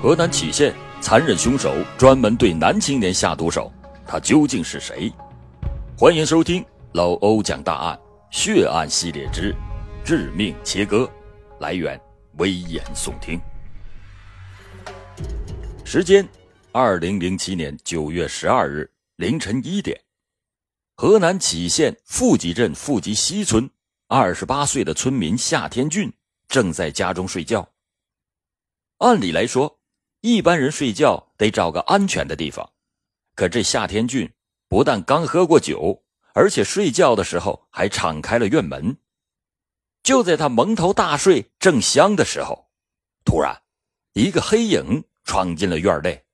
河南杞县残忍凶手专门对男青年下毒手，他究竟是谁？欢迎收听老欧讲大案血案系列之致命切割，来源危言耸听。时间：二零零七年九月十二日凌晨一点，河南杞县富集镇富集西村二十八岁的村民夏天俊正在家中睡觉。按理来说，一般人睡觉得找个安全的地方，可这夏天俊不但刚喝过酒，而且睡觉的时候还敞开了院门。就在他蒙头大睡正香的时候，突然，一个黑影闯进了院内，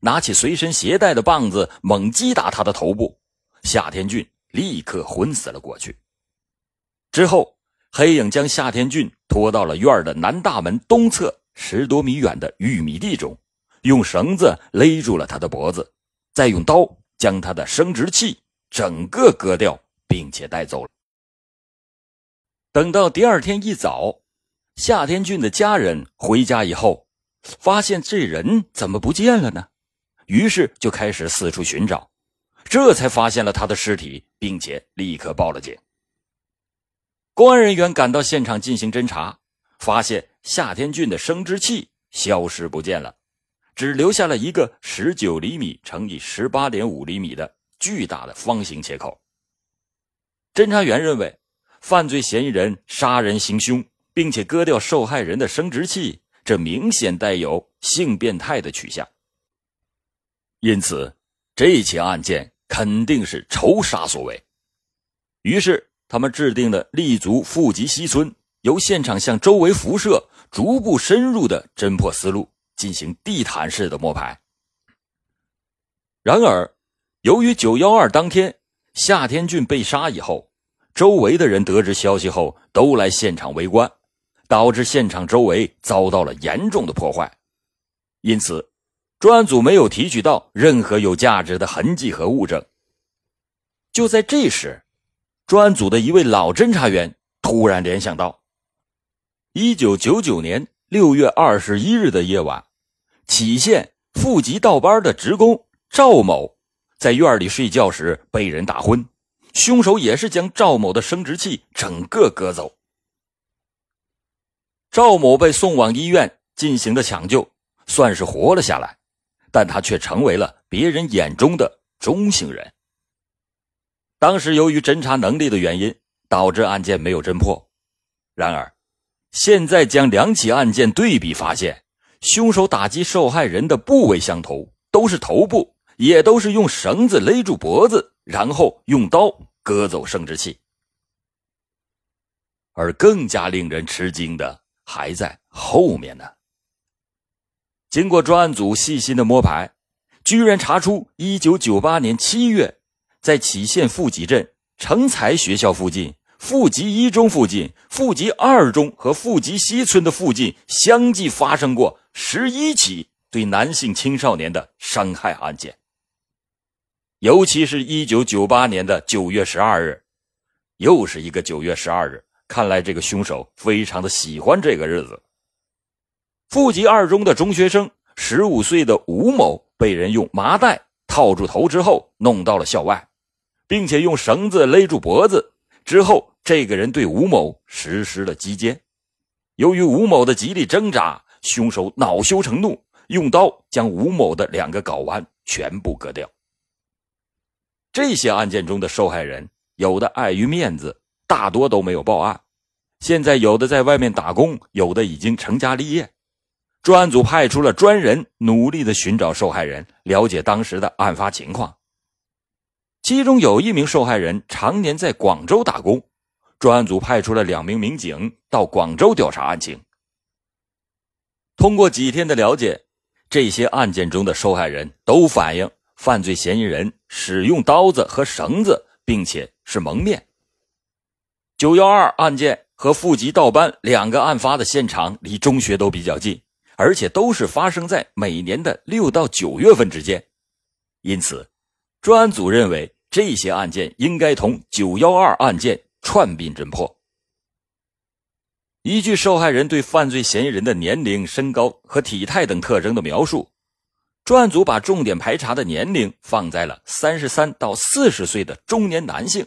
拿起随身携带的棒子猛击打他的头部，夏天俊立刻昏死了过去。之后，黑影将夏天俊拖到了院的南大门东侧。十多米远的玉米地中，用绳子勒住了他的脖子，再用刀将他的生殖器整个割掉，并且带走了。等到第二天一早，夏天俊的家人回家以后，发现这人怎么不见了呢？于是就开始四处寻找，这才发现了他的尸体，并且立刻报了警。公安人员赶到现场进行侦查。发现夏天俊的生殖器消失不见了，只留下了一个十九厘米乘以十八点五厘米的巨大的方形切口。侦查员认为，犯罪嫌疑人杀人行凶，并且割掉受害人的生殖器，这明显带有性变态的取向。因此，这起案件肯定是仇杀所为。于是，他们制定了立足富集西村。由现场向周围辐射，逐步深入的侦破思路进行地毯式的摸排。然而，由于九幺二当天夏天俊被杀以后，周围的人得知消息后都来现场围观，导致现场周围遭到了严重的破坏。因此，专案组没有提取到任何有价值的痕迹和物证。就在这时，专案组的一位老侦查员突然联想到。一九九九年六月二十一日的夜晚，杞县富集道班的职工赵某在院里睡觉时被人打昏，凶手也是将赵某的生殖器整个割走。赵某被送往医院进行的抢救，算是活了下来，但他却成为了别人眼中的中性人。当时由于侦查能力的原因，导致案件没有侦破。然而。现在将两起案件对比，发现凶手打击受害人的部位相同，都是头部，也都是用绳子勒住脖子，然后用刀割走生殖器。而更加令人吃惊的还在后面呢。经过专案组细心的摸排，居然查出1998年7月，在杞县富集镇成才学校附近。富集一中附近、富集二中和富集西村的附近相继发生过十一起对男性青少年的伤害案件。尤其是一九九八年的九月十二日，又是一个九月十二日。看来这个凶手非常的喜欢这个日子。富集二中的中学生十五岁的吴某被人用麻袋套住头之后弄到了校外，并且用绳子勒住脖子之后。这个人对吴某实施了击奸，由于吴某的极力挣扎，凶手恼羞成怒，用刀将吴某的两个睾丸全部割掉。这些案件中的受害人，有的碍于面子，大多都没有报案。现在有的在外面打工，有的已经成家立业。专案组派出了专人，努力的寻找受害人，了解当时的案发情况。其中有一名受害人常年在广州打工。专案组派出了两名民警到广州调查案情。通过几天的了解，这些案件中的受害人都反映，犯罪嫌疑人使用刀子和绳子，并且是蒙面。九幺二案件和富集道班两个案发的现场离中学都比较近，而且都是发生在每年的六到九月份之间，因此，专案组认为这些案件应该同九幺二案件。串并侦破。依据受害人对犯罪嫌疑人的年龄、身高和体态等特征的描述，专案组把重点排查的年龄放在了三十三到四十岁的中年男性，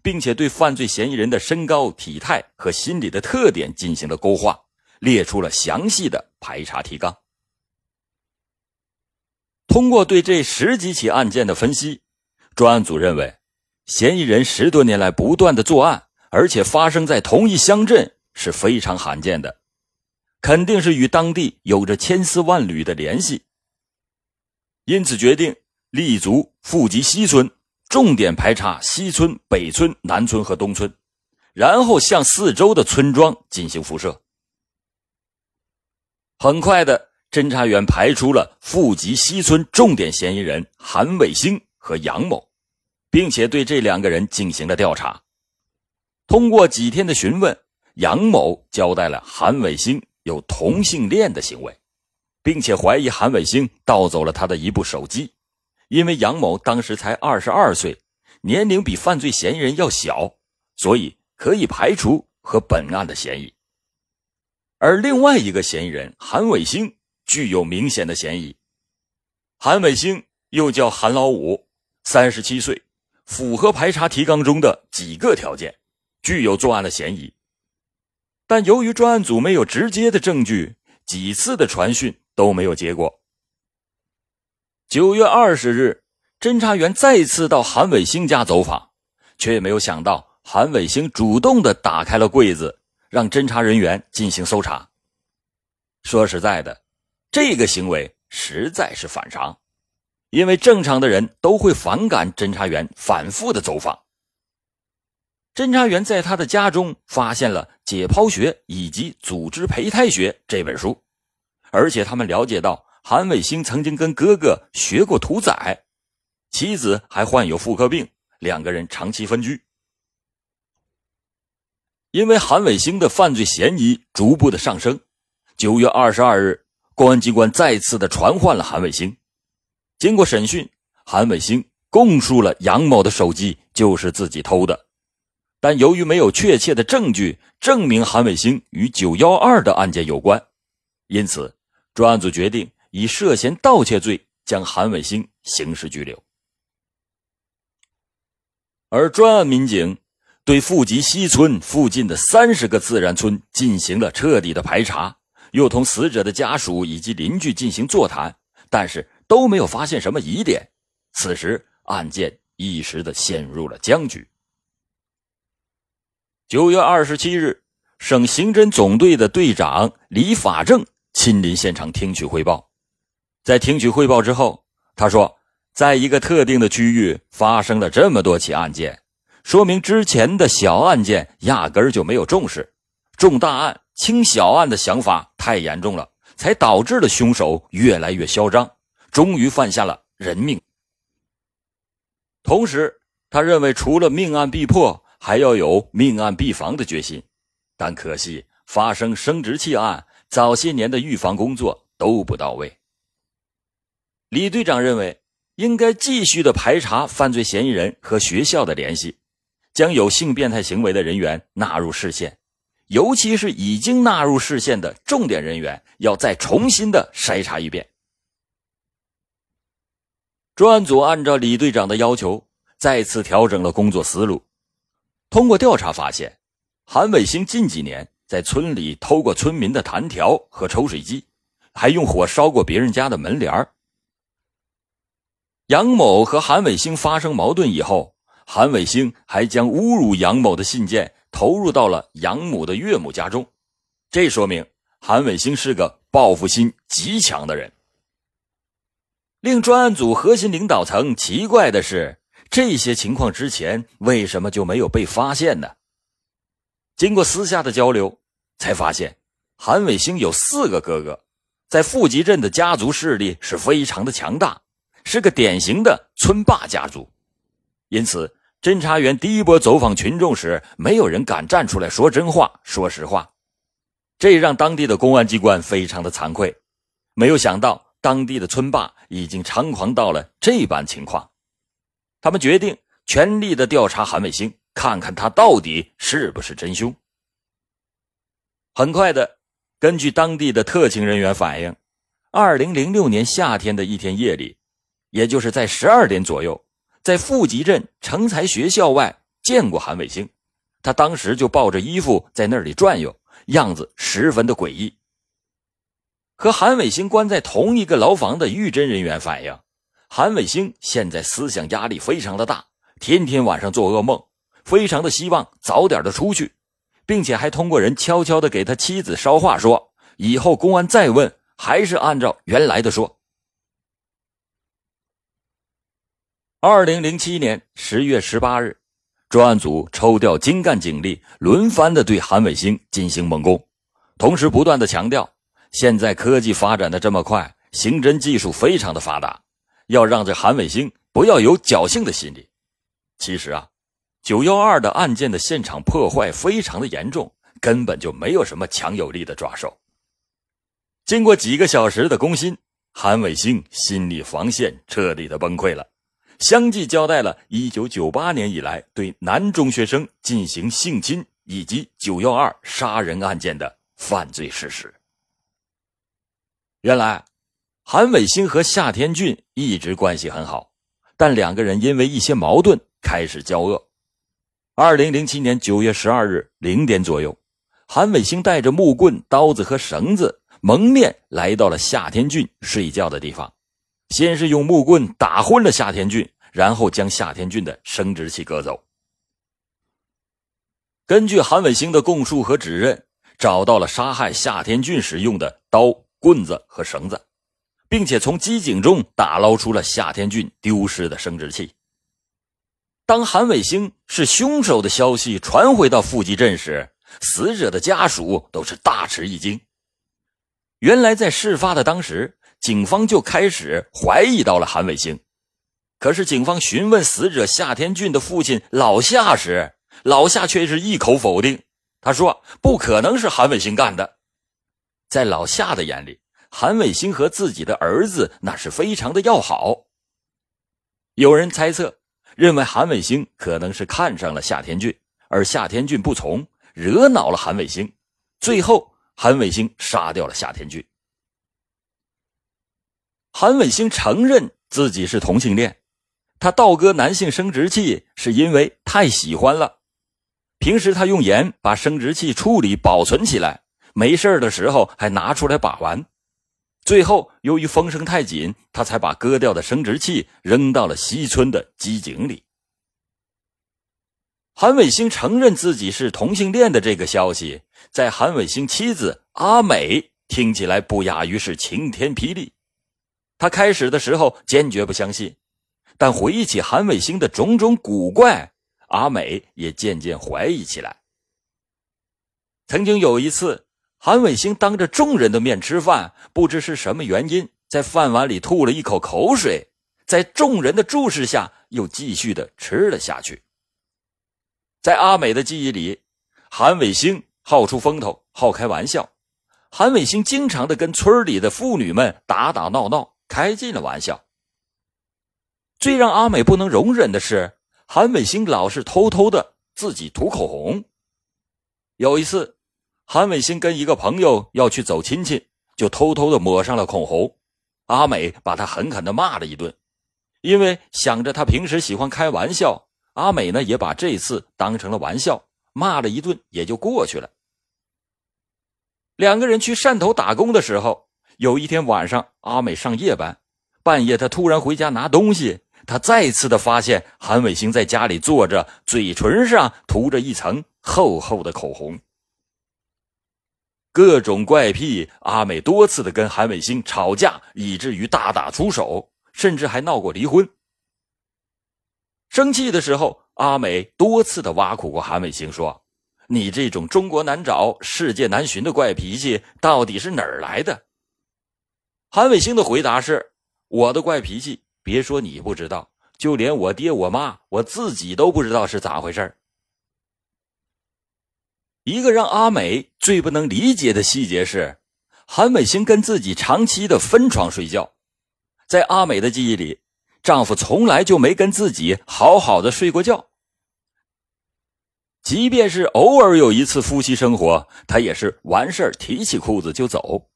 并且对犯罪嫌疑人的身高、体态和心理的特点进行了勾画，列出了详细的排查提纲。通过对这十几起案件的分析，专案组认为，嫌疑人十多年来不断的作案，而且发生在同一乡镇。是非常罕见的，肯定是与当地有着千丝万缕的联系。因此，决定立足富集西村，重点排查西村、北村、南村和东村，然后向四周的村庄进行辐射。很快的，侦查员排除了富集西村重点嫌疑人韩伟星和杨某，并且对这两个人进行了调查。通过几天的询问。杨某交代了韩伟星有同性恋的行为，并且怀疑韩伟星盗走了他的一部手机，因为杨某当时才二十二岁，年龄比犯罪嫌疑人要小，所以可以排除和本案的嫌疑。而另外一个嫌疑人韩伟星具有明显的嫌疑。韩伟星又叫韩老五，三十七岁，符合排查提纲中的几个条件，具有作案的嫌疑。但由于专案组没有直接的证据，几次的传讯都没有结果。九月二十日，侦查员再次到韩伟星家走访，却没有想到韩伟星主动的打开了柜子，让侦查人员进行搜查。说实在的，这个行为实在是反常，因为正常的人都会反感侦查员反复的走访。侦查员在他的家中发现了《解剖学》以及《组织胚胎学》这本书，而且他们了解到韩伟星曾经跟哥哥学过屠宰，妻子还患有妇科病，两个人长期分居。因为韩伟星的犯罪嫌疑逐步的上升，九月二十二日，公安机关再次的传唤了韩伟星。经过审讯，韩伟星供述了杨某的手机就是自己偷的。但由于没有确切的证据证明韩伟星与九幺二的案件有关，因此专案组决定以涉嫌盗窃罪将韩伟星刑事拘留。而专案民警对富集西村附近的三十个自然村进行了彻底的排查，又同死者的家属以及邻居进行座谈，但是都没有发现什么疑点。此时案件一时的陷入了僵局。九月二十七日，省刑侦总队的队长李法正亲临现场听取汇报。在听取汇报之后，他说：“在一个特定的区域发生了这么多起案件，说明之前的小案件压根儿就没有重视，重大案轻小案的想法太严重了，才导致了凶手越来越嚣张，终于犯下了人命。”同时，他认为除了命案必破。还要有命案必防的决心，但可惜发生生殖器案，早些年的预防工作都不到位。李队长认为，应该继续的排查犯罪嫌疑人和学校的联系，将有性变态行为的人员纳入视线，尤其是已经纳入视线的重点人员，要再重新的筛查一遍。专案组按照李队长的要求，再次调整了工作思路。通过调查发现，韩伟星近几年在村里偷过村民的弹条和抽水机，还用火烧过别人家的门帘杨某和韩伟星发生矛盾以后，韩伟星还将侮辱杨某的信件投入到了杨母的岳母家中，这说明韩伟星是个报复心极强的人。令专案组核心领导层奇怪的是。这些情况之前为什么就没有被发现呢？经过私下的交流，才发现韩伟星有四个哥哥，在富集镇的家族势力是非常的强大，是个典型的村霸家族。因此，侦查员第一波走访群众时，没有人敢站出来说真话、说实话，这让当地的公安机关非常的惭愧。没有想到，当地的村霸已经猖狂到了这般情况。他们决定全力的调查韩伟星，看看他到底是不是真凶。很快的，根据当地的特勤人员反映，二零零六年夏天的一天夜里，也就是在十二点左右，在富集镇成才学校外见过韩伟星。他当时就抱着衣服在那里转悠，样子十分的诡异。和韩伟星关在同一个牢房的狱侦人员反映，韩伟星现在思想压力非常的大，天天晚上做噩梦，非常的希望早点的出去，并且还通过人悄悄的给他妻子捎话说，以后公安再问，还是按照原来的说。二零零七年十月十八日。专案组抽调精干警力，轮番的对韩伟星进行猛攻，同时不断的强调，现在科技发展的这么快，刑侦技术非常的发达，要让这韩伟星不要有侥幸的心理。其实啊，九幺二的案件的现场破坏非常的严重，根本就没有什么强有力的抓手。经过几个小时的攻心，韩伟星心理防线彻底的崩溃了。相继交代了1998年以来对男中学生进行性侵以及912杀人案件的犯罪事实。原来，韩伟星和夏天俊一直关系很好，但两个人因为一些矛盾开始交恶。2007年9月12日零点左右，韩伟星带着木棍、刀子和绳子蒙面来到了夏天俊睡觉的地方。先是用木棍打昏了夏天俊，然后将夏天俊的生殖器割走。根据韩伟星的供述和指认，找到了杀害夏天俊时用的刀、棍子和绳子，并且从机井中打捞出了夏天俊丢失的生殖器。当韩伟星是凶手的消息传回到富集镇时，死者的家属都是大吃一惊。原来在事发的当时。警方就开始怀疑到了韩伟星，可是警方询问死者夏天俊的父亲老夏时，老夏却是一口否定。他说：“不可能是韩伟星干的。”在老夏的眼里，韩伟星和自己的儿子那是非常的要好。有人猜测，认为韩伟星可能是看上了夏天俊，而夏天俊不从，惹恼了韩伟星，最后韩伟星杀掉了夏天俊。韩伟星承认自己是同性恋，他盗割男性生殖器是因为太喜欢了。平时他用盐把生殖器处理保存起来，没事的时候还拿出来把玩。最后由于风声太紧，他才把割掉的生殖器扔到了西村的机井里。韩伟星承认自己是同性恋的这个消息，在韩伟星妻子阿美听起来不亚于是晴天霹雳。他开始的时候坚决不相信，但回忆起韩伟星的种种古怪，阿美也渐渐怀疑起来。曾经有一次，韩伟星当着众人的面吃饭，不知是什么原因，在饭碗里吐了一口口水，在众人的注视下，又继续的吃了下去。在阿美的记忆里，韩伟星好出风头，好开玩笑，韩伟星经常的跟村里的妇女们打打闹闹。开尽了玩笑。最让阿美不能容忍的是，韩伟星老是偷偷的自己涂口红。有一次，韩伟星跟一个朋友要去走亲戚，就偷偷的抹上了口红。阿美把他狠狠的骂了一顿，因为想着他平时喜欢开玩笑，阿美呢也把这次当成了玩笑，骂了一顿也就过去了。两个人去汕头打工的时候。有一天晚上，阿美上夜班，半夜她突然回家拿东西，她再次的发现韩伟星在家里坐着，嘴唇上涂着一层厚厚的口红。各种怪癖，阿美多次的跟韩伟星吵架，以至于大打出手，甚至还闹过离婚。生气的时候，阿美多次的挖苦过韩伟星，说：“你这种中国难找、世界难寻的怪脾气，到底是哪儿来的？”韩伟星的回答是：“我的怪脾气，别说你不知道，就连我爹我妈我自己都不知道是咋回事一个让阿美最不能理解的细节是，韩美星跟自己长期的分床睡觉。在阿美的记忆里，丈夫从来就没跟自己好好的睡过觉。即便是偶尔有一次夫妻生活，他也是完事儿提起裤子就走。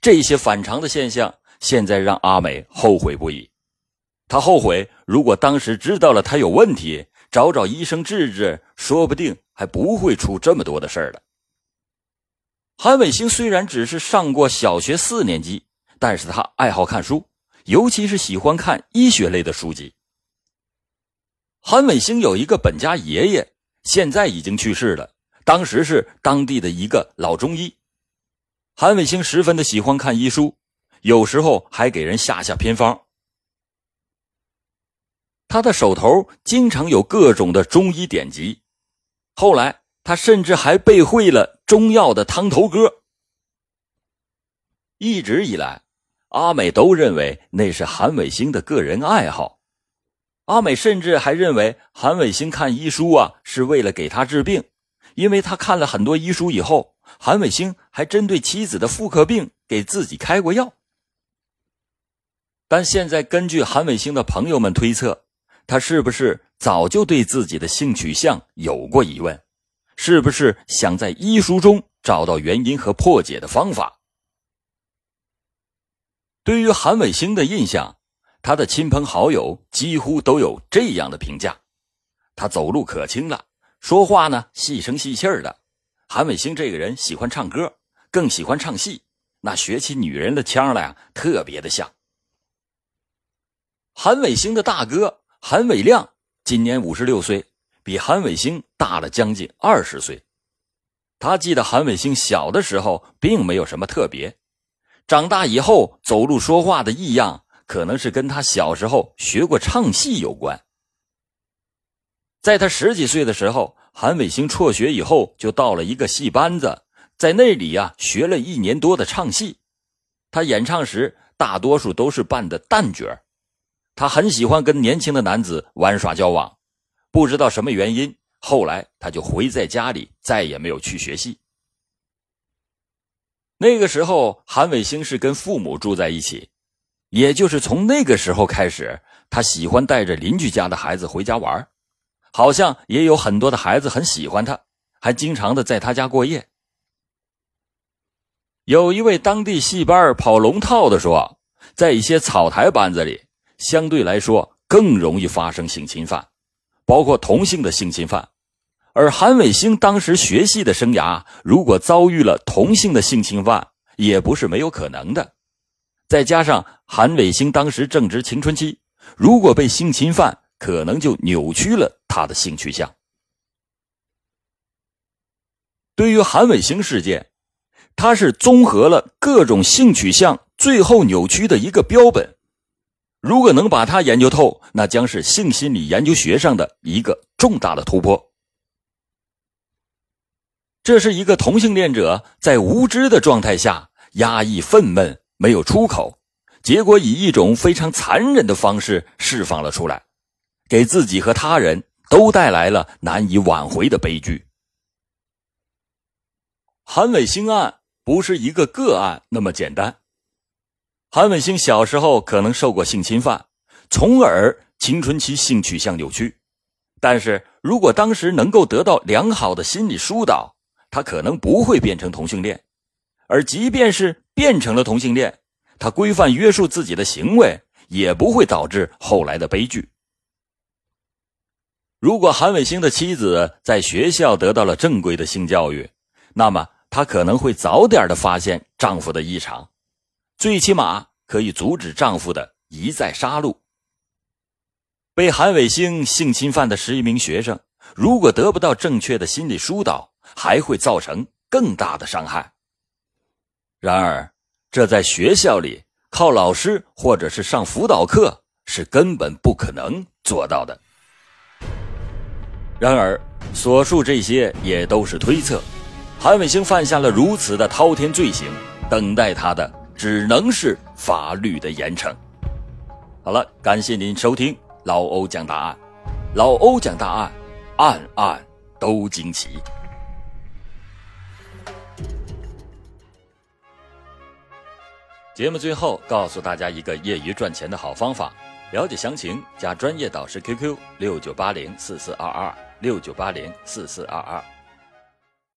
这些反常的现象，现在让阿美后悔不已。她后悔，如果当时知道了他有问题，找找医生治治，说不定还不会出这么多的事儿了。韩伟星虽然只是上过小学四年级，但是他爱好看书，尤其是喜欢看医学类的书籍。韩伟星有一个本家爷爷，现在已经去世了，当时是当地的一个老中医。韩伟星十分的喜欢看医书，有时候还给人下下偏方。他的手头经常有各种的中医典籍，后来他甚至还背会了中药的汤头歌。一直以来，阿美都认为那是韩伟星的个人爱好。阿美甚至还认为韩伟星看医书啊是为了给他治病，因为他看了很多医书以后，韩伟星还针对妻子的妇科病给自己开过药。但现在根据韩伟星的朋友们推测。他是不是早就对自己的性取向有过疑问？是不是想在医书中找到原因和破解的方法？对于韩伟星的印象，他的亲朋好友几乎都有这样的评价：他走路可轻了，说话呢细声细气的。韩伟星这个人喜欢唱歌，更喜欢唱戏，那学起女人的腔来啊，特别的像。韩伟星的大哥。韩伟亮今年五十六岁，比韩伟星大了将近二十岁。他记得韩伟星小的时候并没有什么特别，长大以后走路说话的异样，可能是跟他小时候学过唱戏有关。在他十几岁的时候，韩伟星辍学以后就到了一个戏班子，在那里呀学了一年多的唱戏。他演唱时大多数都是扮的旦角他很喜欢跟年轻的男子玩耍交往，不知道什么原因，后来他就回在家里，再也没有去学戏。那个时候，韩伟星是跟父母住在一起，也就是从那个时候开始，他喜欢带着邻居家的孩子回家玩，好像也有很多的孩子很喜欢他，还经常的在他家过夜。有一位当地戏班跑龙套的说，在一些草台班子里。相对来说更容易发生性侵犯，包括同性的性侵犯。而韩伟星当时学戏的生涯，如果遭遇了同性的性侵犯，也不是没有可能的。再加上韩伟星当时正值青春期，如果被性侵犯，可能就扭曲了他的性取向。对于韩伟星事件，他是综合了各种性取向最后扭曲的一个标本。如果能把它研究透，那将是性心理研究学上的一个重大的突破。这是一个同性恋者在无知的状态下压抑愤懑，没有出口，结果以一种非常残忍的方式释放了出来，给自己和他人都带来了难以挽回的悲剧。韩伟星案不是一个个案那么简单。韩伟星小时候可能受过性侵犯，从而青春期性取向扭曲。但是如果当时能够得到良好的心理疏导，他可能不会变成同性恋。而即便是变成了同性恋，他规范约束自己的行为，也不会导致后来的悲剧。如果韩伟星的妻子在学校得到了正规的性教育，那么她可能会早点的发现丈夫的异常。最起码可以阻止丈夫的一再杀戮。被韩伟星性侵犯的十一名学生，如果得不到正确的心理疏导，还会造成更大的伤害。然而，这在学校里靠老师或者是上辅导课是根本不可能做到的。然而，所述这些也都是推测。韩伟星犯下了如此的滔天罪行，等待他的。只能是法律的严惩。好了，感谢您收听老欧讲大案，老欧讲大案，案案都惊奇。节目最后告诉大家一个业余赚钱的好方法，了解详情加专业导师 QQ：六九八零四四二二。六九八零四四二二。